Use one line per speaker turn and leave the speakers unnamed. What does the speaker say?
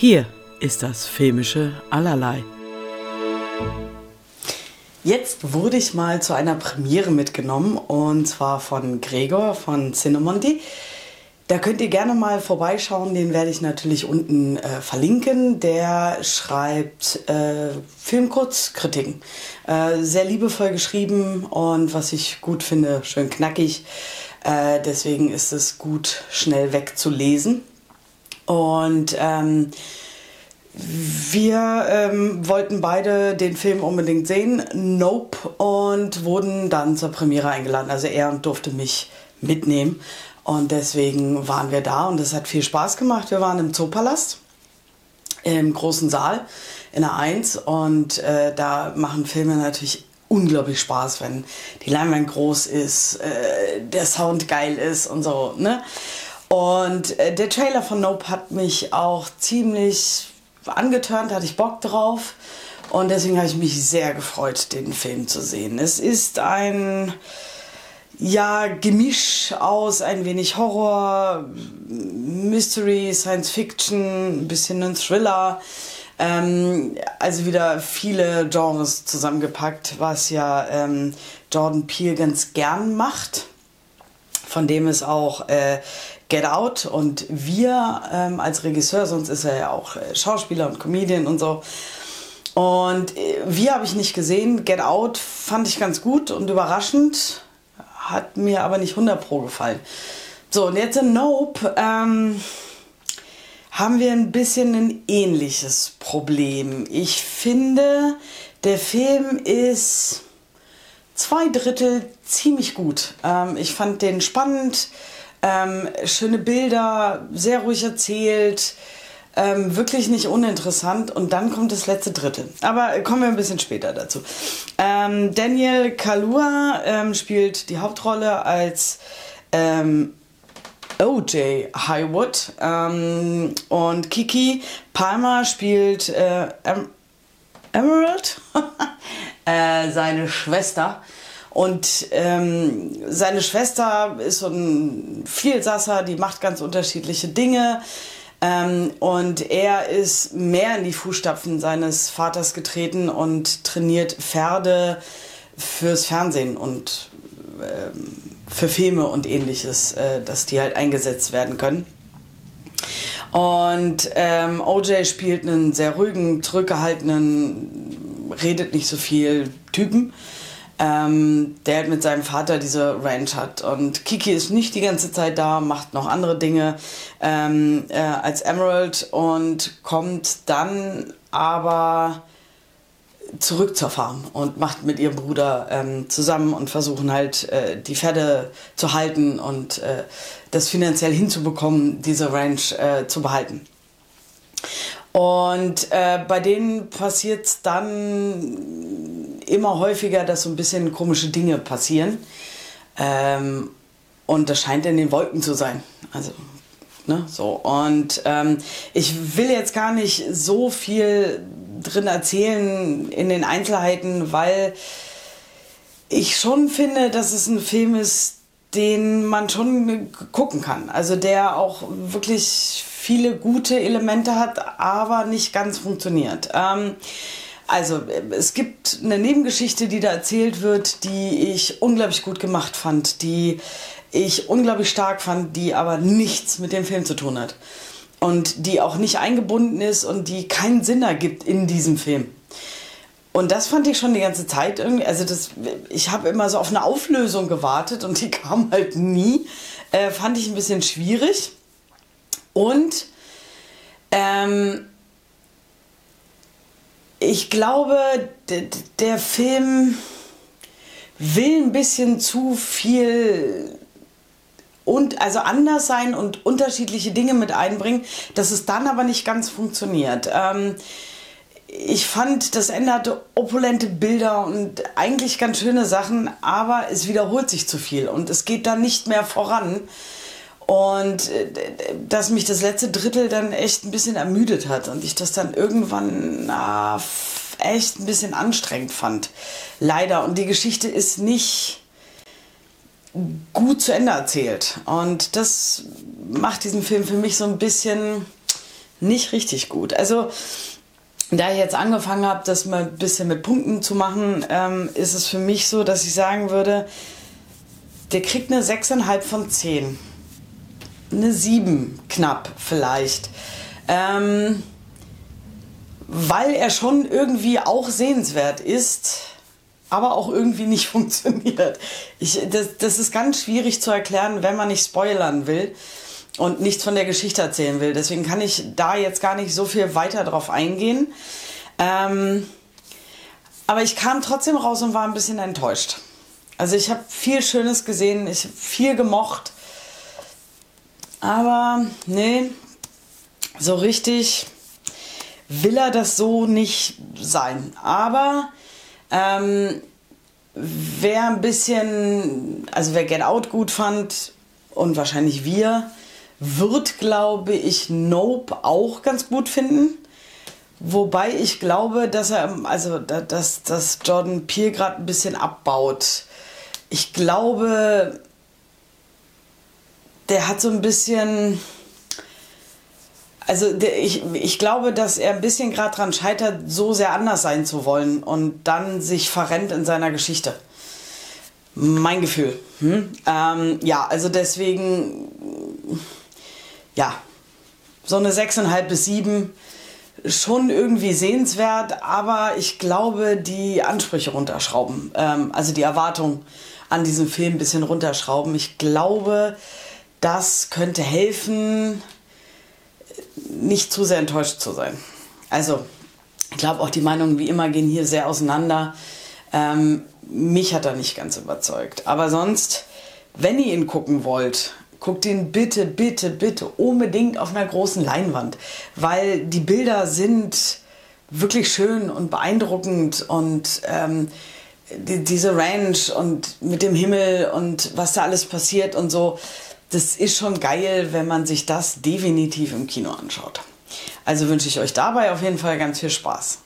Hier ist das filmische Allerlei. Jetzt wurde ich mal zu einer Premiere mitgenommen und zwar von Gregor von Cinemonti. Da könnt ihr gerne mal vorbeischauen, den werde ich natürlich unten äh, verlinken. Der schreibt äh, Filmkurzkritiken. Äh, sehr liebevoll geschrieben und was ich gut finde, schön knackig. Äh, deswegen ist es gut, schnell wegzulesen. Und ähm, wir ähm, wollten beide den Film unbedingt sehen, Nope, und wurden dann zur Premiere eingeladen. Also er durfte mich mitnehmen. Und deswegen waren wir da und es hat viel Spaß gemacht. Wir waren im Zoopalast, im großen Saal in der 1 und äh, da machen Filme natürlich unglaublich Spaß, wenn die Leinwand groß ist, äh, der Sound geil ist und so. Ne? Und äh, der Trailer von Nope hat mich auch ziemlich angeturnt, hatte ich Bock drauf. Und deswegen habe ich mich sehr gefreut, den Film zu sehen. Es ist ein ja, Gemisch aus ein wenig Horror, Mystery, Science Fiction, ein bisschen ein Thriller. Ähm, also wieder viele Genres zusammengepackt, was ja ähm, Jordan Peele ganz gern macht. Von dem es auch äh, Get Out und wir ähm, als Regisseur, sonst ist er ja auch äh, Schauspieler und Comedian und so. Und äh, wir habe ich nicht gesehen. Get Out fand ich ganz gut und überraschend, hat mir aber nicht 100 pro gefallen. So, und jetzt in Nope ähm, haben wir ein bisschen ein ähnliches Problem. Ich finde, der Film ist zwei Drittel ziemlich gut. Ähm, ich fand den spannend ähm, schöne Bilder, sehr ruhig erzählt, ähm, wirklich nicht uninteressant. Und dann kommt das letzte Drittel. Aber kommen wir ein bisschen später dazu. Ähm, Daniel Kalua ähm, spielt die Hauptrolle als ähm, OJ Highwood und Kiki Palmer spielt äh, Emerald, äh, seine Schwester. Und ähm, seine Schwester ist so ein Vielsasser, die macht ganz unterschiedliche Dinge. Ähm, und er ist mehr in die Fußstapfen seines Vaters getreten und trainiert Pferde fürs Fernsehen und ähm, für Filme und ähnliches, äh, dass die halt eingesetzt werden können. Und ähm, OJ spielt einen sehr ruhigen, zurückgehaltenen, redet nicht so viel Typen ähm, der halt mit seinem Vater diese Ranch hat. Und Kiki ist nicht die ganze Zeit da, macht noch andere Dinge ähm, äh, als Emerald und kommt dann aber zurück zur Farm und macht mit ihrem Bruder ähm, zusammen und versuchen halt äh, die Pferde zu halten und äh, das finanziell hinzubekommen, diese Ranch äh, zu behalten. Und äh, bei denen passiert dann immer häufiger, dass so ein bisschen komische Dinge passieren. Ähm, und das scheint in den Wolken zu sein. Also, ne, so. Und ähm, ich will jetzt gar nicht so viel drin erzählen in den Einzelheiten, weil ich schon finde, dass es ein Film ist, den man schon gucken kann. Also der auch wirklich viele gute Elemente hat, aber nicht ganz funktioniert. Ähm, also es gibt eine Nebengeschichte, die da erzählt wird, die ich unglaublich gut gemacht fand, die ich unglaublich stark fand, die aber nichts mit dem Film zu tun hat. Und die auch nicht eingebunden ist und die keinen Sinn ergibt in diesem Film. Und das fand ich schon die ganze Zeit irgendwie. Also das, ich habe immer so auf eine Auflösung gewartet und die kam halt nie. Äh, fand ich ein bisschen schwierig. Und ähm, ich glaube, der Film will ein bisschen zu viel und also anders sein und unterschiedliche Dinge mit einbringen, dass es dann aber nicht ganz funktioniert. Ähm, ich fand, das Ende hatte opulente Bilder und eigentlich ganz schöne Sachen, aber es wiederholt sich zu viel und es geht dann nicht mehr voran. Und äh, dass mich das letzte Drittel dann echt ein bisschen ermüdet hat und ich das dann irgendwann na, echt ein bisschen anstrengend fand. Leider. Und die Geschichte ist nicht gut zu Ende erzählt. Und das macht diesen Film für mich so ein bisschen, nicht richtig gut. Also da ich jetzt angefangen habe, das mal ein bisschen mit Punkten zu machen, ähm, ist es für mich so, dass ich sagen würde, der kriegt eine 6,5 von 10. Eine 7 knapp vielleicht. Ähm, weil er schon irgendwie auch sehenswert ist, aber auch irgendwie nicht funktioniert. Ich, das, das ist ganz schwierig zu erklären, wenn man nicht spoilern will und nichts von der Geschichte erzählen will. Deswegen kann ich da jetzt gar nicht so viel weiter drauf eingehen. Ähm, aber ich kam trotzdem raus und war ein bisschen enttäuscht. Also ich habe viel Schönes gesehen, ich habe viel gemocht. Aber nee, so richtig will er das so nicht sein. Aber ähm, wer ein bisschen, also wer Get Out gut fand und wahrscheinlich wir, wird, glaube ich, Nope auch ganz gut finden. Wobei ich glaube, dass er, also dass, dass Jordan Peele gerade ein bisschen abbaut. Ich glaube, der hat so ein bisschen. Also der, ich, ich glaube, dass er ein bisschen gerade dran scheitert, so sehr anders sein zu wollen und dann sich verrennt in seiner Geschichte. Mein Gefühl. Hm? Ähm, ja, also deswegen ja, so eine 6,5 bis 7 schon irgendwie sehenswert, aber ich glaube, die Ansprüche runterschrauben, ähm, also die Erwartung an diesem Film ein bisschen runterschrauben. Ich glaube, das könnte helfen, nicht zu sehr enttäuscht zu sein. Also, ich glaube auch die Meinungen wie immer gehen hier sehr auseinander. Ähm, mich hat er nicht ganz überzeugt. Aber sonst, wenn ihr ihn gucken wollt, guckt ihn bitte, bitte, bitte unbedingt auf einer großen Leinwand, weil die Bilder sind wirklich schön und beeindruckend und ähm, die, diese Ranch und mit dem Himmel und was da alles passiert und so, das ist schon geil, wenn man sich das definitiv im Kino anschaut. Also wünsche ich euch dabei auf jeden Fall ganz viel Spaß.